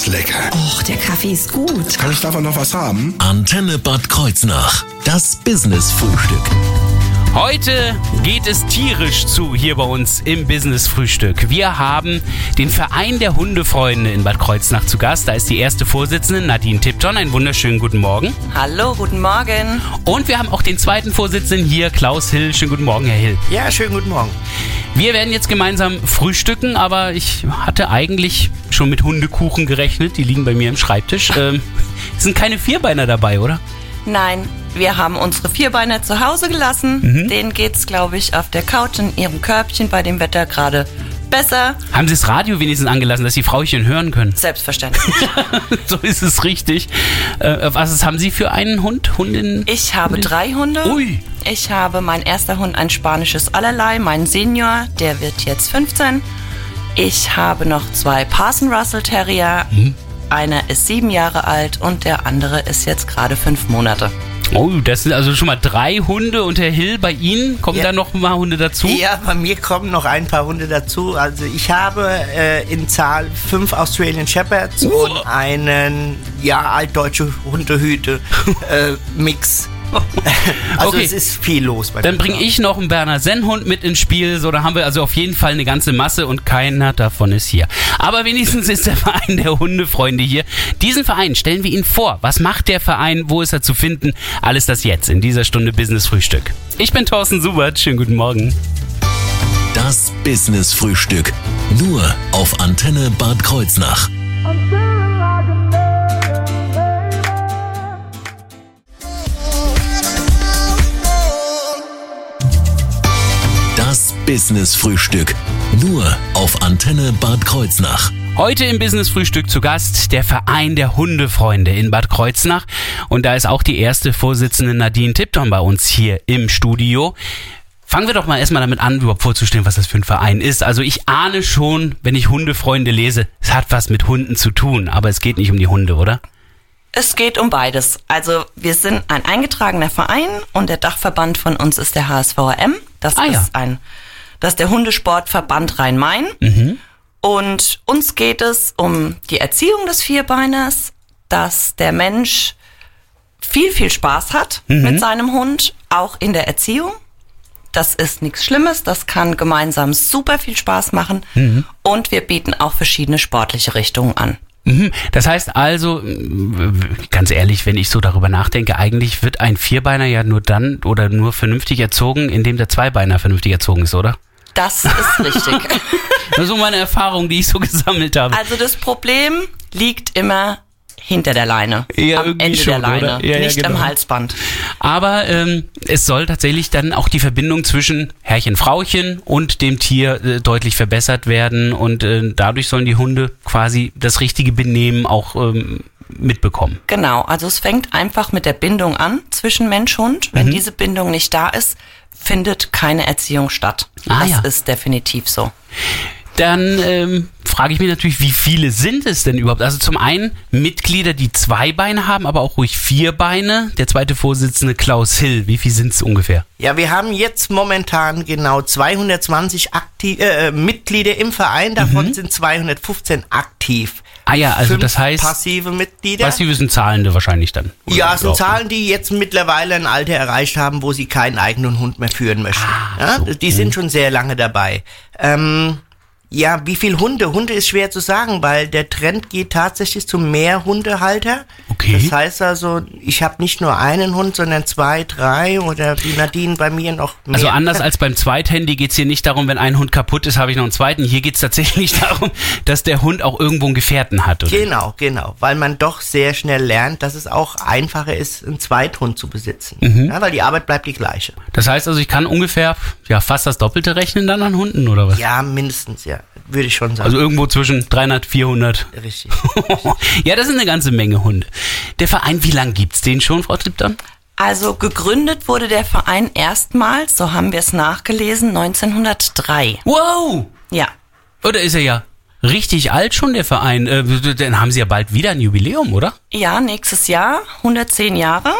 ist lecker. Och, der Kaffee ist gut. Kann ich davon noch was haben? Antenne Bad Kreuznach. Das Business-Frühstück. Heute geht es tierisch zu hier bei uns im Business Frühstück. Wir haben den Verein der Hundefreunde in Bad Kreuznach zu Gast. Da ist die erste Vorsitzende Nadine Tipton. Einen wunderschönen guten Morgen. Hallo, guten Morgen. Und wir haben auch den zweiten Vorsitzenden hier, Klaus Hill. Schönen guten Morgen, Herr Hill. Ja, schönen guten Morgen. Wir werden jetzt gemeinsam frühstücken, aber ich hatte eigentlich schon mit Hundekuchen gerechnet. Die liegen bei mir im Schreibtisch. Ähm, sind keine Vierbeiner dabei, oder? Nein, wir haben unsere Vierbeiner zu Hause gelassen. Mhm. Denen geht's, glaube ich, auf der Couch in ihrem Körbchen bei dem Wetter gerade besser. Haben Sie das Radio wenigstens angelassen, dass die Frauchen hören können? Selbstverständlich. so ist es richtig. Äh, was haben Sie für einen Hund? Hundin? Ich habe drei Hunde. Ui. Ich habe mein erster Hund ein spanisches Allerlei, mein Senior, der wird jetzt 15. Ich habe noch zwei Parson Russell Terrier. Mhm. Einer ist sieben Jahre alt und der andere ist jetzt gerade fünf Monate. Oh, das sind also schon mal drei Hunde und Herr Hill, bei Ihnen kommen Ja. da noch mal Hunde dazu? Ja, bei mir kommen noch ein paar Hunde dazu. Also ich habe äh, in Zahl fünf Australian Shepherds Uh. und einen, ja, altdeutsche Hundehüte-Mix. also Okay. es ist viel los bei Dann bringe ich noch einen Berner Sennhund mit ins Spiel. So, da haben wir also auf jeden Fall eine ganze Masse und keiner davon ist hier. Aber wenigstens ist der Verein der Hundefreunde hier. Diesen Verein stellen wir Ihnen vor. Was macht der Verein? Wo ist er zu finden? Alles das jetzt in dieser Stunde Business Frühstück. Ich bin Thorsten Subert. Schönen guten Morgen. Das Business-Frühstück. Nur auf Antenne Bad Kreuznach. Das Business-Frühstück. Nur auf Antenne Bad Kreuznach. Heute im Business Frühstück zu Gast der Verein der Hundefreunde in Bad Kreuznach. Und da ist auch die erste Vorsitzende Nadine Tipton bei uns hier im Studio. Fangen wir doch mal erstmal damit an, überhaupt vorzustellen, was das für ein Verein ist. Also ich ahne schon, wenn ich Hundefreunde lese, es hat was mit Hunden zu tun, aber es geht nicht um die Hunde, oder? Es geht um beides. Also wir sind ein eingetragener Verein und der Dachverband von uns ist der HSVRM. Das Ah, ja. ist ein, das ist der Hundesportverband Rhein-Main. Und uns geht es um die Erziehung des Vierbeiners, dass der Mensch viel, viel Spaß hat mit seinem Hund, auch in der Erziehung. Das ist nichts Schlimmes, das kann gemeinsam super viel Spaß machen. Und wir bieten auch verschiedene sportliche Richtungen an. Mhm. Das heißt also, ganz ehrlich, wenn ich so darüber nachdenke, eigentlich wird ein Vierbeiner ja nur dann oder nur vernünftig erzogen, indem der Zweibeiner vernünftig erzogen ist, oder? Das ist richtig. Das ist so meine Erfahrung, die ich so gesammelt habe. Also das Problem liegt immer hinter der Leine. Ja, am Ende schon, der Leine. Ja, ja, nicht genau. am Halsband. Aber ähm, es soll tatsächlich dann auch die Verbindung zwischen Herrchen, Frauchen und dem Tier äh, deutlich verbessert werden und äh, dadurch sollen die Hunde quasi das richtige Benehmen auch ähm, mitbekommen. Genau, also es fängt einfach mit der Bindung an zwischen Mensch und. Mhm. Wenn diese Bindung nicht da ist, findet keine Erziehung statt. Ah, das ja. ist definitiv so. Dann ähm, frage ich mich natürlich, wie viele sind es denn überhaupt? Also zum einen Mitglieder, die zwei Beine haben, aber auch ruhig vier Beine. Der zweite Vorsitzende Klaus Hill, wie viel sind es ungefähr? Ja, wir haben jetzt momentan genau 220 aktiv, äh, Mitglieder im Verein, davon sind 215 aktiv. Mhm. Ah ja, also das heißt, passive Mitglieder. passive sind Zahlende wahrscheinlich dann. Ja, es sind? Zahlen, die jetzt mittlerweile ein Alter erreicht haben, wo sie keinen eigenen Hund mehr führen möchten. Ah, ja, so. Die sind schon sehr lange dabei. Ähm, ja, wie viel Hunde? Hunde ist schwer zu sagen, weil der Trend geht tatsächlich zu mehr Hundehalter. Okay. Das heißt also, ich habe nicht nur einen Hund, sondern zwei, drei oder wie Nadine bei mir noch mehr. Also anders als beim Zweithandy geht es hier nicht darum, wenn ein Hund kaputt ist, habe ich noch einen zweiten. Hier geht es tatsächlich darum, dass der Hund auch irgendwo einen Gefährten hat. Oder? Genau, genau, weil man doch sehr schnell lernt, dass es auch einfacher ist, einen Zweithund zu besitzen. Mhm. Ja, weil die Arbeit bleibt die gleiche. Das heißt also, ich kann ungefähr ja fast das Doppelte rechnen dann an Hunden oder was? Ja, mindestens, ja, würde ich schon sagen. Also irgendwo zwischen 300, 400. Richtig. ja, das sind eine ganze Menge Hunde. Der Verein, wie lange gibt's den schon, Frau Tripton? Also gegründet wurde der Verein erstmals, so haben wir es nachgelesen, 1903. Wow! Ja. Oder ist er ja richtig alt schon, der Verein? Äh, dann haben sie ja bald wieder ein Jubiläum, oder? Ja, nächstes Jahr, 110 Jahre.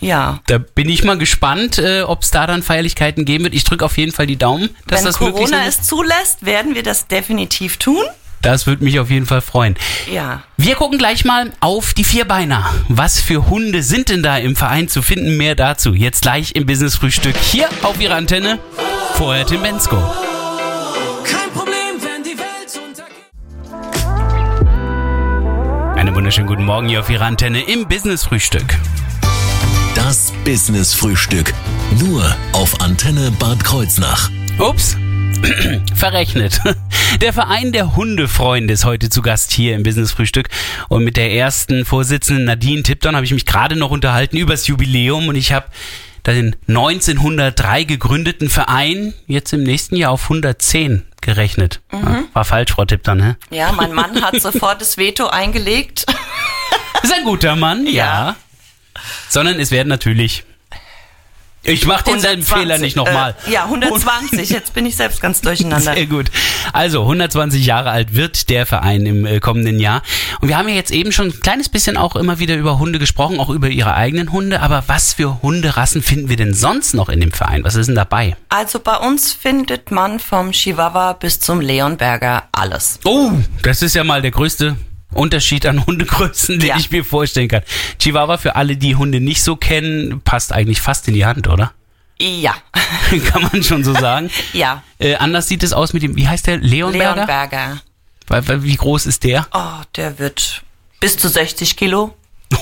Ja. Da bin ich mal gespannt, äh, ob es da dann Feierlichkeiten geben wird. Ich drücke auf jeden Fall die Daumen, dass Wenn das möglich Corona ist. es zulässt, werden wir das definitiv tun. Das würde mich auf jeden Fall freuen. Ja. Wir gucken gleich mal auf die Vierbeiner. Was für Hunde sind denn da im Verein zu finden? Mehr dazu jetzt gleich im Business Frühstück hier auf Ihrer Antenne. Vorher Tim Bensko. Kein Problem, wenn die Welt untergeht. Einen wunderschönen guten Morgen hier auf Ihrer Antenne im Business Frühstück. Das Business Frühstück. Nur auf Antenne Bad Kreuznach. Ups. Verrechnet. Der Verein der Hundefreunde ist heute zu Gast hier im Business Frühstück. Und mit der ersten Vorsitzenden Nadine Tipton habe ich mich gerade noch unterhalten übers Jubiläum und ich habe den 1903 gegründeten Verein jetzt im nächsten Jahr auf 110 gerechnet. Ja, War falsch, Frau Tipton, ne? Ja, mein Mann hat sofort das Veto eingelegt. Ist ein guter Mann, ja. Ja. Sondern es werden natürlich. Ich mache denselben 120, Fehler nicht nochmal. Äh, ja, 120. Jetzt bin ich selbst ganz durcheinander. Sehr gut. Also 120 Jahre alt wird der Verein im äh, kommenden Jahr. Und wir haben ja jetzt eben schon ein kleines bisschen auch immer wieder über Hunde gesprochen, auch über ihre eigenen Hunde. Aber was für Hunderassen finden wir denn sonst noch in dem Verein? Was ist denn dabei? Also bei uns findet man vom Chihuahua bis zum Leonberger alles. Oh, das ist ja mal der größte Unterschied an Hundegrößen, den Ja. ich mir vorstellen kann. Chihuahua, für alle, die Hunde nicht so kennen, passt eigentlich fast in die Hand, oder? Ja, kann man schon so sagen. ja. Äh, anders sieht es aus mit dem, wie heißt der? Leonberger? Leonberger. Wie groß ist der? Oh, der wird bis zu 60 Kilo.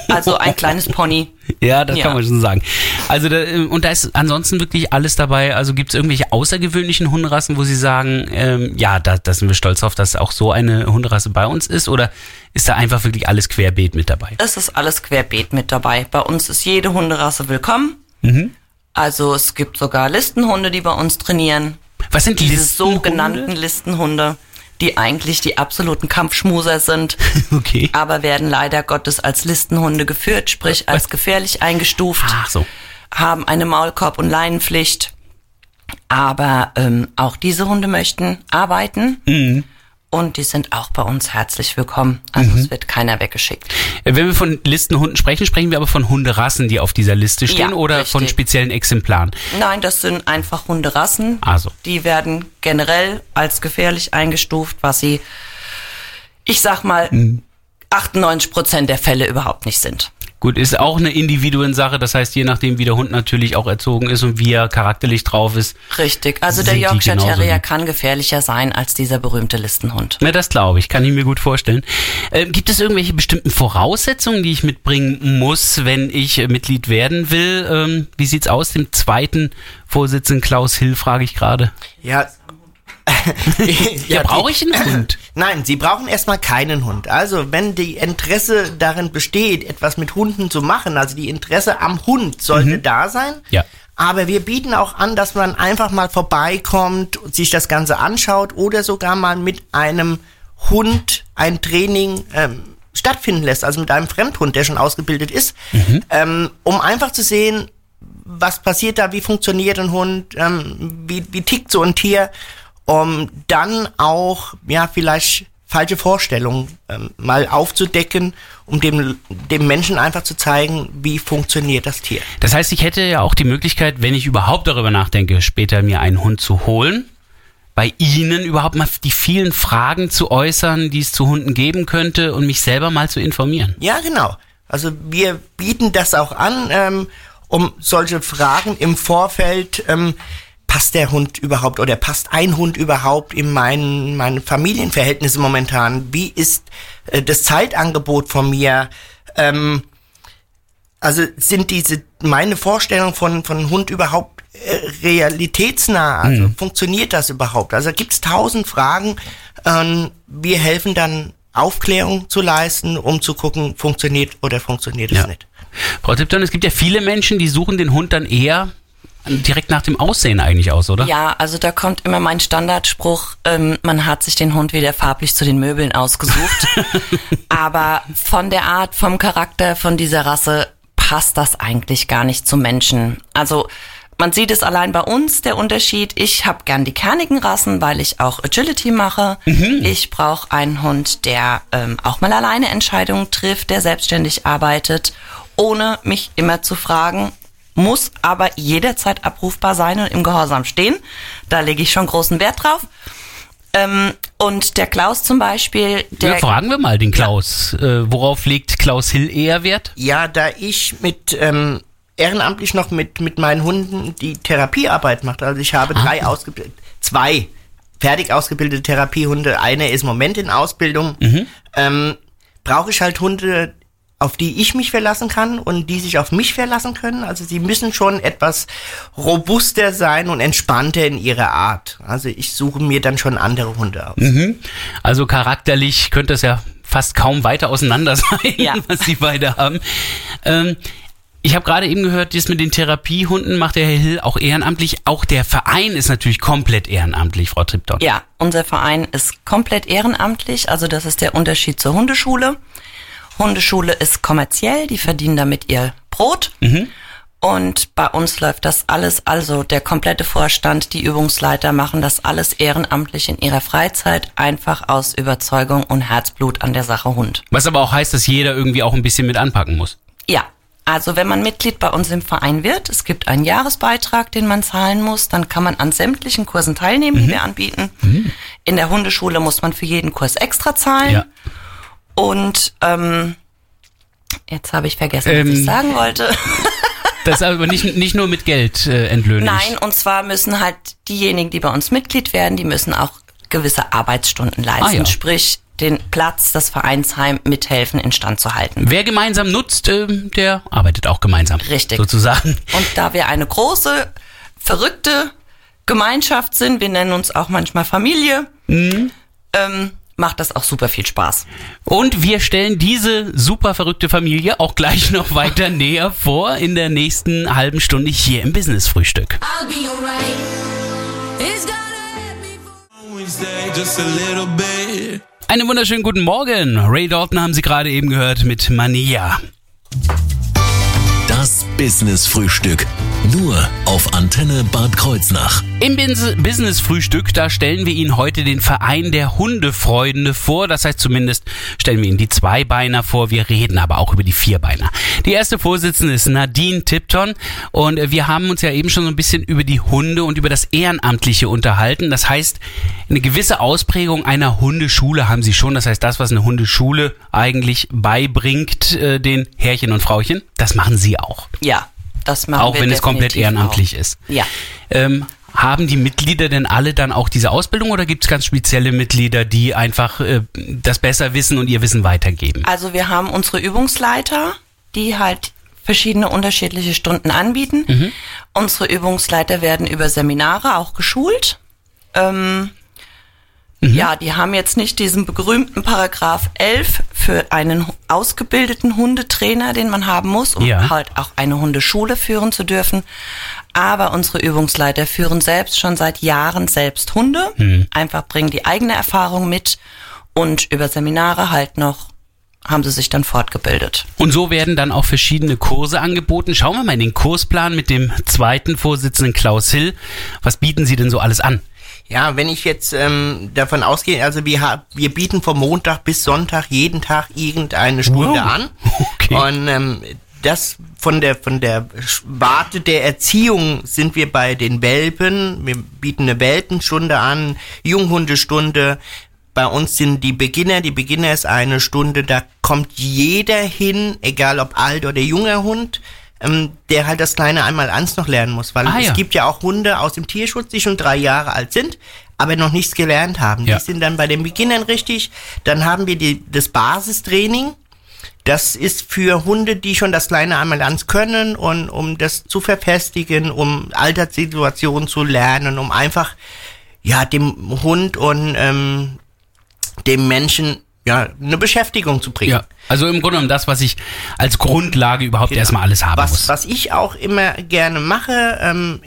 Also ein kleines Pony. Ja, das Ja. kann man schon sagen. Also da, äh, und da ist ansonsten wirklich alles dabei. Also gibt es irgendwelche außergewöhnlichen Hunderassen, wo Sie sagen, ähm, ja, da, da sind wir stolz drauf, dass auch so eine Hunderasse bei uns ist? Oder ist da einfach wirklich alles querbeet mit dabei? Es ist alles querbeet mit dabei. Bei uns ist jede Hunderasse willkommen. Also es gibt sogar Listenhunde, die bei uns trainieren. Was sind Diese Listenhunde? sogenannten Listenhunde, die eigentlich die absoluten Kampfschmuser sind, Okay. aber werden leider Gottes als Listenhunde geführt, sprich als gefährlich eingestuft, Ach so. haben eine Maulkorb- und Leinenpflicht. Aber ähm, auch diese Hunde möchten arbeiten Mhm. Und die sind auch bei uns herzlich willkommen. Also Mhm. es wird keiner weggeschickt. Äh, Wenn wir von Listenhunden sprechen, sprechen wir aber von Hunderassen, die auf dieser Liste stehen Ja, oder von richtig. speziellen Exemplaren. Nein, das sind einfach Hunderassen. Also. Die werden generell als gefährlich eingestuft, was sie, ich sag mal, Mhm. 98 Prozent der Fälle überhaupt nicht sind. Gut, ist auch eine Individuensache. Das heißt, je nachdem, wie der Hund natürlich auch erzogen ist und wie er charakterlich drauf ist. Richtig. Also der Yorkshire Terrier kann gefährlicher sein als dieser berühmte Listenhund. Na, das glaube ich, kann ich mir gut vorstellen. Ähm, gibt es irgendwelche bestimmten Voraussetzungen, die ich mitbringen muss, wenn ich äh, Mitglied werden will? Ähm, wie sieht's aus? Dem zweiten Vorsitzenden Klaus Hill frage ich gerade. Ja. Ja, die- brauche ich einen Hund? Nein, Sie brauchen erstmal keinen Hund. Also, wenn die Interesse darin besteht, etwas mit Hunden zu machen, also die Interesse am Hund sollte da sein. Mhm. Ja. Aber wir bieten auch an, dass man einfach mal vorbeikommt, sich das Ganze anschaut oder sogar mal mit einem Hund ein Training ähm, stattfinden lässt, also mit einem Fremdhund, der schon ausgebildet ist, ähm, um einfach zu sehen, was passiert da, wie funktioniert ein Hund, ähm, wie, wie tickt so ein Tier, um dann auch, ja, vielleicht falsche Vorstellungen ähm, mal aufzudecken, um dem, dem Menschen einfach zu zeigen, wie funktioniert das Tier. Das heißt, ich hätte ja auch die Möglichkeit, wenn ich überhaupt darüber nachdenke, später mir einen Hund zu holen, bei Ihnen überhaupt mal die vielen Fragen zu äußern, die es zu Hunden geben könnte und mich selber mal zu informieren. Ja, genau. Also wir bieten das auch an, ähm, um solche Fragen im Vorfeld, ähm, passt der Hund überhaupt oder passt ein Hund überhaupt in meinen, meine Familienverhältnisse momentan? Wie ist äh, das Zeitangebot von mir? Ähm, also sind diese meine Vorstellungen von von Hund überhaupt äh, realitätsnah? Also funktioniert das überhaupt? Also gibt es tausend Fragen. Ähm, wir helfen dann Aufklärung zu leisten, um zu gucken, funktioniert oder funktioniert es Ja. nicht. Frau Tipton, es gibt ja viele Menschen, die suchen den Hund dann eher direkt nach dem Aussehen eigentlich aus, oder? Ja, also da kommt immer mein Standardspruch, ähm, man hat sich den Hund wieder farblich zu den Möbeln ausgesucht. Aber von der Art, vom Charakter von dieser Rasse passt das eigentlich gar nicht zum Menschen. Also man sieht es allein bei uns, der Unterschied. Ich habe gern die kernigen Rassen, weil ich auch Agility mache. Ich brauche einen Hund, der ähm, auch mal alleine Entscheidungen trifft, der selbstständig arbeitet, ohne mich immer zu fragen, muss aber jederzeit abrufbar sein und im Gehorsam stehen. Da lege ich schon großen Wert drauf. Ähm, und der Klaus zum Beispiel, der Ja, fragen wir mal den Klaus. Äh, worauf legt Klaus Hill eher Wert? Ja, da ich mit ähm, ehrenamtlich noch mit, mit meinen Hunden die Therapiearbeit mache. Also ich habe drei ausgebildet, zwei fertig ausgebildete Therapiehunde. Eine ist im Moment in Ausbildung. Ähm, Brauche ich halt Hunde, auf die ich mich verlassen kann und die sich auf mich verlassen können. Also sie müssen schon etwas robuster sein und entspannter in ihrer Art. Also ich suche mir dann schon andere Hunde aus. Also charakterlich könnte es ja fast kaum weiter auseinander sein, Ja. was die beide haben. Ähm, ich habe gerade eben gehört, das mit den Therapiehunden macht der Herr Hill auch ehrenamtlich. Auch der Verein ist natürlich komplett ehrenamtlich, Frau Tripton. Ja, unser Verein ist komplett ehrenamtlich, also das ist der Unterschied zur Hundeschule. Hundeschule ist kommerziell, die verdienen damit ihr Brot. Und bei uns läuft das alles, also der komplette Vorstand, die Übungsleiter machen das alles ehrenamtlich in ihrer Freizeit, einfach aus Überzeugung und Herzblut an der Sache Hund. Was aber auch heißt, dass jeder irgendwie auch ein bisschen mit anpacken muss. Ja, also wenn man Mitglied bei uns im Verein wird, es gibt einen Jahresbeitrag, den man zahlen muss, dann kann man an sämtlichen Kursen teilnehmen, die wir anbieten. In der Hundeschule muss man für jeden Kurs extra zahlen. Ja. Und ähm, jetzt habe ich vergessen, was Ähm, ich sagen wollte. Das aber nicht, nicht nur mit Geld äh, entlöhnt. Nein, und zwar müssen halt diejenigen, die bei uns Mitglied werden, die müssen auch gewisse Arbeitsstunden leisten, Ah, ja. sprich den Platz, das Vereinsheim mithelfen, instand zu halten. Wer gemeinsam nutzt, ähm, der arbeitet auch gemeinsam. Richtig. Sozusagen. Und da wir eine große, verrückte Gemeinschaft sind, wir nennen uns auch manchmal Familie, Mhm. ähm, macht das auch super viel Spaß. Und wir stellen diese super verrückte Familie auch gleich noch weiter näher vor in der nächsten halben Stunde hier im little bit. Einen wunderschönen guten Morgen. Ray Dalton haben Sie gerade eben gehört mit Mania. Das Business-Frühstück. Nur auf Antenne Bad Kreuznach. Im Bins- Business-Frühstück, da stellen wir Ihnen heute den Verein der Hundefreunde vor. Das heißt zumindest stellen wir Ihnen die Zweibeiner vor. Wir reden aber auch über die Vierbeiner. Die erste Vorsitzende ist Nadine Tipton. Und äh, wir haben uns ja eben schon so ein bisschen über die Hunde und über das Ehrenamtliche unterhalten. Das heißt, eine gewisse Ausprägung einer Hundeschule haben Sie schon. Das heißt, das, was eine Hundeschule eigentlich beibringt, äh, den Herrchen und Frauchen, das machen Sie auch. Ja, das machen Auch wir wenn es komplett ehrenamtlich auch. ist. Ja. Ähm, haben die Mitglieder denn alle dann auch diese Ausbildung oder gibt es ganz spezielle Mitglieder, die einfach äh, das besser wissen und ihr Wissen weitergeben? Also wir haben unsere Übungsleiter, die halt verschiedene unterschiedliche Stunden anbieten. Mhm. Unsere Übungsleiter werden über Seminare auch geschult. Ähm, Mhm. Ja, die haben jetzt nicht diesen berühmten Paragraph 11 für einen ausgebildeten Hundetrainer, den man haben muss, um Ja. halt auch eine Hundeschule führen zu dürfen. Aber unsere Übungsleiter führen selbst schon seit Jahren selbst Hunde, Mhm. einfach bringen die eigene Erfahrung mit und über Seminare halt noch haben sie sich dann fortgebildet. Und so werden dann auch verschiedene Kurse angeboten. Schauen wir mal in den Kursplan mit dem zweiten Vorsitzenden Klaus Hill. Was bieten Sie denn so alles an? Ja, wenn ich jetzt ähm, davon ausgehe, also wir, wir bieten vom Montag bis Sonntag jeden Tag irgendeine Stunde Wow. an. Okay. Und ähm, das von der von der Warte der Erziehung sind wir bei den Welpen. Wir bieten eine Welpenstunde an, Junghundestunde. Bei uns sind die Beginner, die Beginner ist eine Stunde, da kommt jeder hin, egal ob alt oder junger Hund, ähm, der halt das kleine einmal eins noch lernen muss, weil Ah, es ja. gibt ja auch Hunde aus dem Tierschutz, die schon drei Jahre alt sind, aber noch nichts gelernt haben. Ja. Die sind dann bei den Beginnern richtig. Dann haben wir die, das Basistraining. Das ist für Hunde, die schon das kleine einmal eins können und um das zu verfestigen, um Alterssituationen zu lernen, um einfach ja dem Hund und ähm, dem Menschen ja eine Beschäftigung zu bringen. Ja, also im Grunde genommen das, was ich als Grundlage überhaupt erstmal alles haben was, muss. Was ich auch immer gerne mache, ähm,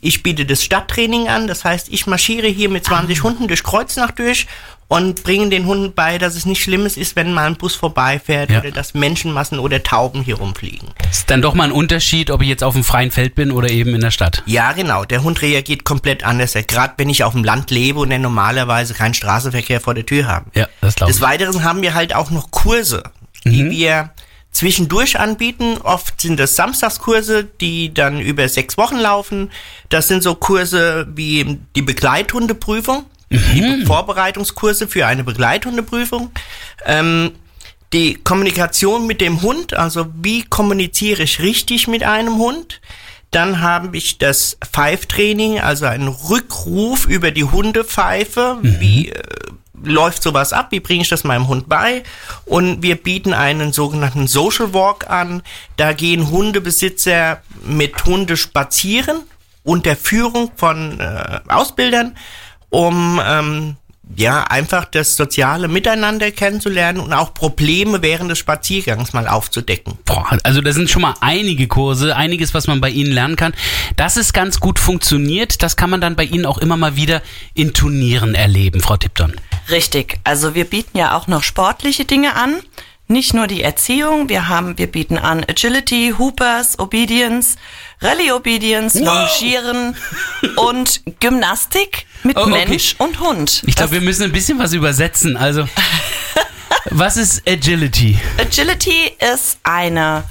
ich biete das Stadttraining an, das heißt, ich marschiere hier mit 20 Hunden durch Kreuznach durch und bringe den Hunden bei, dass es nicht Schlimmes ist, wenn mal ein Bus vorbeifährt Ja. oder dass Menschenmassen oder Tauben hier rumfliegen. Ist dann doch mal ein Unterschied, ob ich jetzt auf dem freien Feld bin oder eben in der Stadt. Ja, genau. Der Hund reagiert komplett anders. Gerade wenn ich auf dem Land lebe und er normalerweise keinen Straßenverkehr vor der Tür haben. Ja, das glaube ich. Des Weiteren haben wir halt auch noch Kurse, die wir zwischendurch anbieten. Oft sind das Samstagskurse, die dann über sechs Wochen laufen. Das sind so Kurse wie die Begleithundeprüfung. die Vorbereitungskurse für eine Begleithundeprüfung. Ähm, die Kommunikation mit dem Hund, also wie kommuniziere ich richtig mit einem Hund. Dann habe ich das Pfeiftraining, also einen Rückruf über die Hundepfeife. Wie äh, läuft sowas ab? Wie bringe ich das meinem Hund bei? Und wir bieten einen sogenannten Social Walk an. Da gehen Hundebesitzer mit Hunde spazieren unter Führung von äh, Ausbildern, um ähm, ja, einfach das soziale Miteinander kennenzulernen und auch Probleme während des Spaziergangs mal aufzudecken. Boah, also da sind schon mal einige Kurse, einiges, was man bei Ihnen lernen kann. Dass es ganz gut funktioniert, das kann man dann bei Ihnen auch immer mal wieder in Turnieren erleben, Frau Tipton. Richtig. Also wir bieten ja auch noch sportliche Dinge an. Nicht nur die Erziehung, wir haben, wir bieten an Agility, Hoopers, Obedience, Rallye Obedience, Longieren und Gymnastik mit Oh, okay. Mensch und Hund. Ich glaube, wir müssen ein bisschen was übersetzen. Also, was ist Agility? Agility ist eine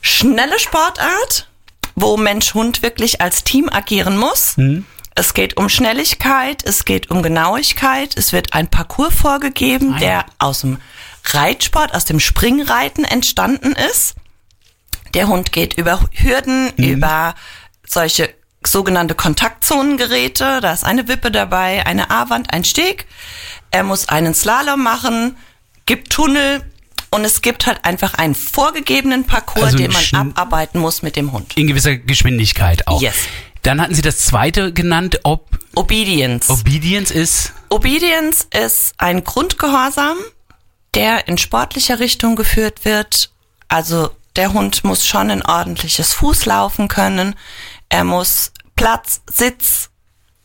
schnelle Sportart, wo Mensch-Hund wirklich als Team agieren muss. Es geht um Schnelligkeit, es geht um Genauigkeit, es wird ein Parcours vorgegeben, ja. der aus dem Reitsport, aus dem Springreiten entstanden ist. Der Hund geht über Hürden, über solche sogenannte Kontaktzonengeräte. Da ist eine Wippe dabei, eine A-Wand, ein Steg. Er muss einen Slalom machen, gibt Tunnel und es gibt halt einfach einen vorgegebenen Parcours, Also den man abarbeiten muss mit dem Hund. In gewisser Geschwindigkeit auch. Yes. Dann hatten Sie das zweite genannt, Ob Obedience. Obedience ist. Obedience ist ein Grundgehorsam, der in sportlicher Richtung geführt wird. Also der Hund muss schon ein ordentliches Fußlaufen können. Er muss Platz, Sitz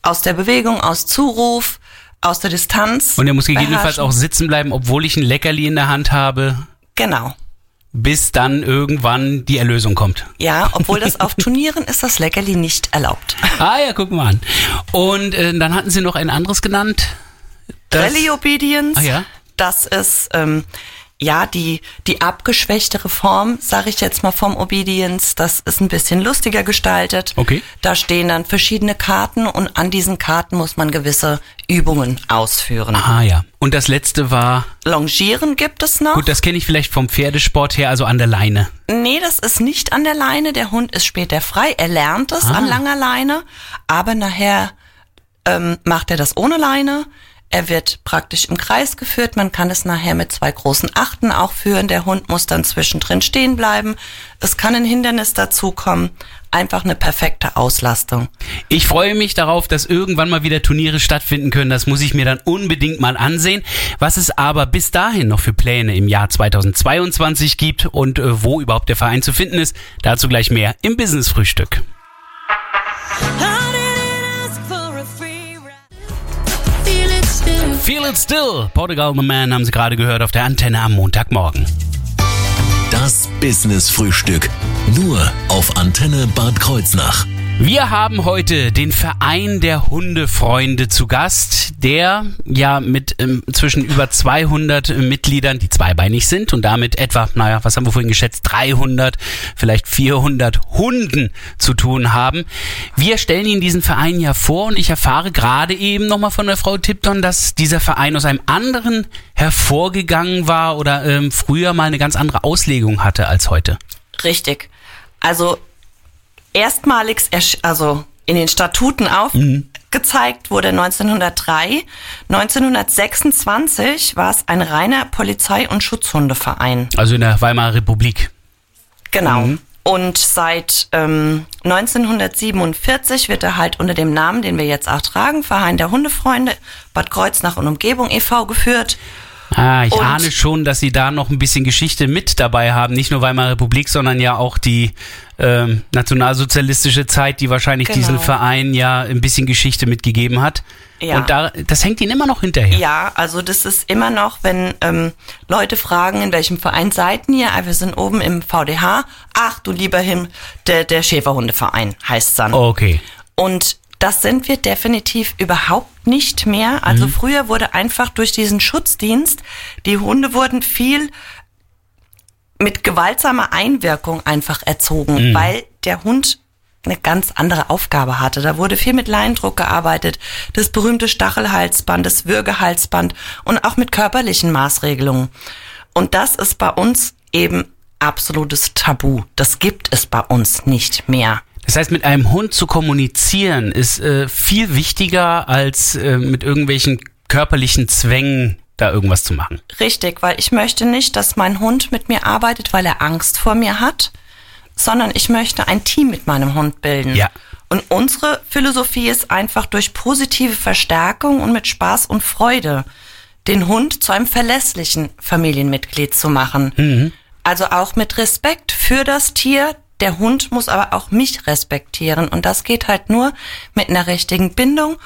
aus der Bewegung, aus Zuruf, aus der Distanz. Und er muss gegebenenfalls beherrschen. auch sitzen bleiben, obwohl ich ein Leckerli in der Hand habe, Genau. bis dann irgendwann die Erlösung kommt. Ja, obwohl das auf Turnieren ist das Leckerli nicht erlaubt. Ah ja, guck mal an. Und äh, dann hatten Sie noch ein anderes genannt. Das- Rallye Obedience. Ah, ja? Das ist ähm, ja die die abgeschwächtere Form, sage ich jetzt mal vom Obedience. Das ist ein bisschen lustiger gestaltet. Okay. Da stehen dann verschiedene Karten und an diesen Karten muss man gewisse Übungen ausführen. Ah ja. Und das letzte war, Longieren gibt es noch. gut, das kenne ich vielleicht vom Pferdesport her, also an der Leine. Nee, das ist nicht an der Leine. Der Hund ist später frei. Er lernt es Ah. an langer Leine, aber nachher ähm, macht er das ohne Leine. Er wird praktisch im Kreis geführt. Man kann es nachher mit zwei großen Achten auch führen. Der Hund muss dann zwischendrin stehen bleiben. Es kann ein Hindernis dazukommen. Einfach eine perfekte Auslastung. Ich freue mich darauf, dass irgendwann mal wieder Turniere stattfinden können. Das muss ich mir dann unbedingt mal ansehen. Was es aber bis dahin noch für Pläne im Jahr 2022 gibt und äh, wo überhaupt der Verein zu finden ist, dazu gleich mehr im Business Feel it still. Portugal the Man haben Sie gerade gehört auf der Antenne am Montagmorgen. Das Business Frühstück. Nur auf Antenne Bad Kreuznach. Wir haben heute den Verein der Hundefreunde zu Gast, der ja mit ähm, zwischen über 200 Mitgliedern, die zweibeinig sind und damit etwa, naja, was haben wir vorhin geschätzt, 300, vielleicht 400 Hunden zu tun haben. Wir stellen Ihnen diesen Verein ja vor und ich erfahre gerade eben nochmal von der Frau Tipton, dass dieser Verein aus einem anderen hervorgegangen war oder ähm, früher mal eine ganz andere Auslegung hatte als heute. Richtig. Also erstmalig, ersch- also in den Statuten aufgezeigt wurde 1903. 1926 war es ein reiner Polizei- und Schutzhundeverein. Also in der Weimarer Republik. Genau. Und seit ähm, 1947 wird er halt unter dem Namen, den wir jetzt auch tragen, Verein der Hundefreunde Bad Kreuznach und Umgebung e.V. geführt. Ah, ich Und- ahne schon, dass Sie da noch ein bisschen Geschichte mit dabei haben. Nicht nur Weimarer Republik, sondern ja auch die ähm, nationalsozialistische Zeit, die wahrscheinlich Genau. diesen Verein ja ein bisschen Geschichte mitgegeben hat. Ja. Und da, das hängt Ihnen immer noch hinterher. Ja, also das ist immer noch, wenn ähm, Leute fragen, in welchem Verein seid ihr? Ah, wir sind oben im VDH. Ach, du lieber Himmel, der, der Schäferhundeverein heißt dann. Okay. Und das sind wir definitiv überhaupt nicht mehr. Also früher wurde einfach durch diesen Schutzdienst, die Hunde wurden viel mit gewaltsamer Einwirkung einfach erzogen, weil der Hund eine ganz andere Aufgabe hatte. Da wurde viel mit Leindruck gearbeitet, das berühmte Stachelhalsband, das Würgehalsband und auch mit körperlichen Maßregelungen. Und das ist bei uns eben absolutes Tabu. Das gibt es bei uns nicht mehr. Das heißt, mit einem Hund zu kommunizieren ist äh, viel wichtiger, als äh, mit irgendwelchen körperlichen Zwängen da irgendwas zu machen. Richtig, weil ich möchte nicht, dass mein Hund mit mir arbeitet, weil er Angst vor mir hat, sondern ich möchte ein Team mit meinem Hund bilden. Ja. Und unsere Philosophie ist einfach durch positive Verstärkung und mit Spaß und Freude den Hund zu einem verlässlichen Familienmitglied zu machen. Also auch mit Respekt für das Tier. Der Hund muss aber auch mich respektieren. Und das geht halt nur mit einer richtigen Bindung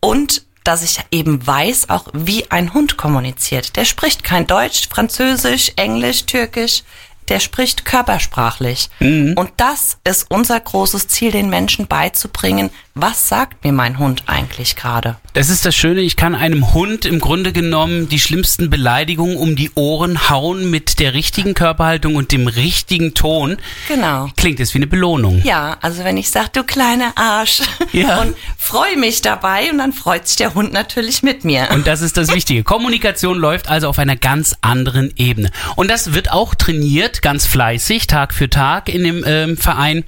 und dass ich eben weiß auch, wie ein Hund kommuniziert. Der spricht kein Deutsch, Französisch, Englisch, Türkisch. Der spricht körpersprachlich. Und das ist unser großes Ziel, den Menschen beizubringen, was sagt mir mein Hund eigentlich gerade? Das ist das Schöne, ich kann einem Hund im Grunde genommen die schlimmsten Beleidigungen um die Ohren hauen mit der richtigen Körperhaltung und dem richtigen Ton. Genau. Klingt es wie eine Belohnung. Ja, also wenn ich sage, du kleiner Arsch Ja. und freue mich dabei und dann freut sich der Hund natürlich mit mir. Und das ist das Wichtige. Kommunikation läuft also auf einer ganz anderen Ebene. Und das wird auch trainiert, ganz fleißig, Tag für Tag in dem ähm, Verein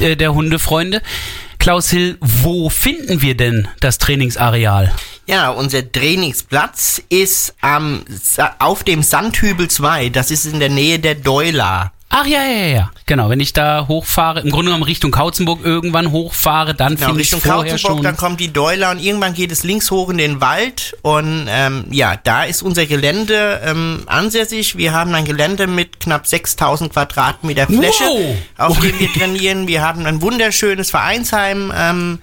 äh, der Hundefreunde. Klaus Hill, wo finden wir denn das Trainingsareal? Ja, unser Trainingsplatz ist am, auf dem Sandhübel 2. Das ist in der Nähe der Deula. Ach ja, ja, ja, ja. Genau, wenn ich da hochfahre, im Grunde genommen Richtung Kautzenburg irgendwann hochfahre, dann Genau, finde ich vorher Kautzenburg, schon. dann kommt die Deuler und irgendwann geht es links hoch in den Wald und ähm, ja, da ist unser Gelände ähm, ansässig. Wir haben ein Gelände mit knapp 6000 Quadratmeter Fläche, Wow! auf dem wir trainieren. Wir haben ein wunderschönes Vereinsheim, ähm,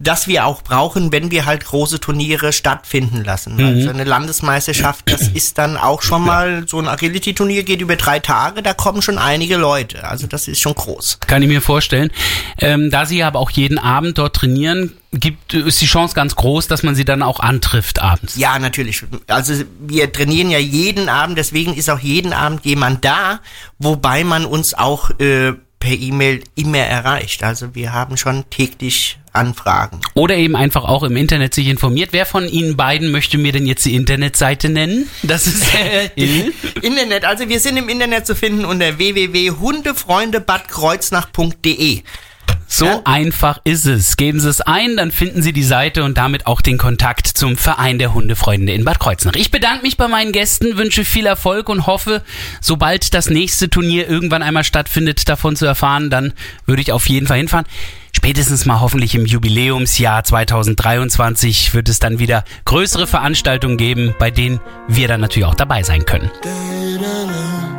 das wir auch brauchen, wenn wir halt große Turniere stattfinden lassen. Mhm. Also eine Landesmeisterschaft, das ist dann auch schon mal, so ein Agility-Turnier geht über drei Tage, da kommen schon einige Leute. Also das ist schon groß. Kann ich mir vorstellen. Ähm, da Sie aber auch jeden Abend dort trainieren, gibt, ist die Chance ganz groß, dass man sie dann auch antrifft abends. Ja, natürlich. Also wir trainieren ja jeden Abend, deswegen ist auch jeden Abend jemand da, wobei man uns auch äh, per E-Mail immer erreicht. Also wir haben schon täglich Anfragen. Oder eben einfach auch im Internet sich informiert. Wer von Ihnen beiden möchte mir denn jetzt die Internetseite nennen? Das ist äh. Internet, also wir sind im Internet zu finden unter www.hundefreundebadkreuznach.de. So Ja. einfach ist es. Geben Sie es ein, dann finden Sie die Seite und damit auch den Kontakt zum Verein der Hundefreunde in Bad Kreuznach. Ich bedanke mich bei meinen Gästen, wünsche viel Erfolg und hoffe, sobald das nächste Turnier irgendwann einmal stattfindet, davon zu erfahren, dann würde ich auf jeden Fall hinfahren. Spätestens mal hoffentlich im Jubiläumsjahr 2023 wird es dann wieder größere Veranstaltungen geben, bei denen wir dann natürlich auch dabei sein können. Da, da, da.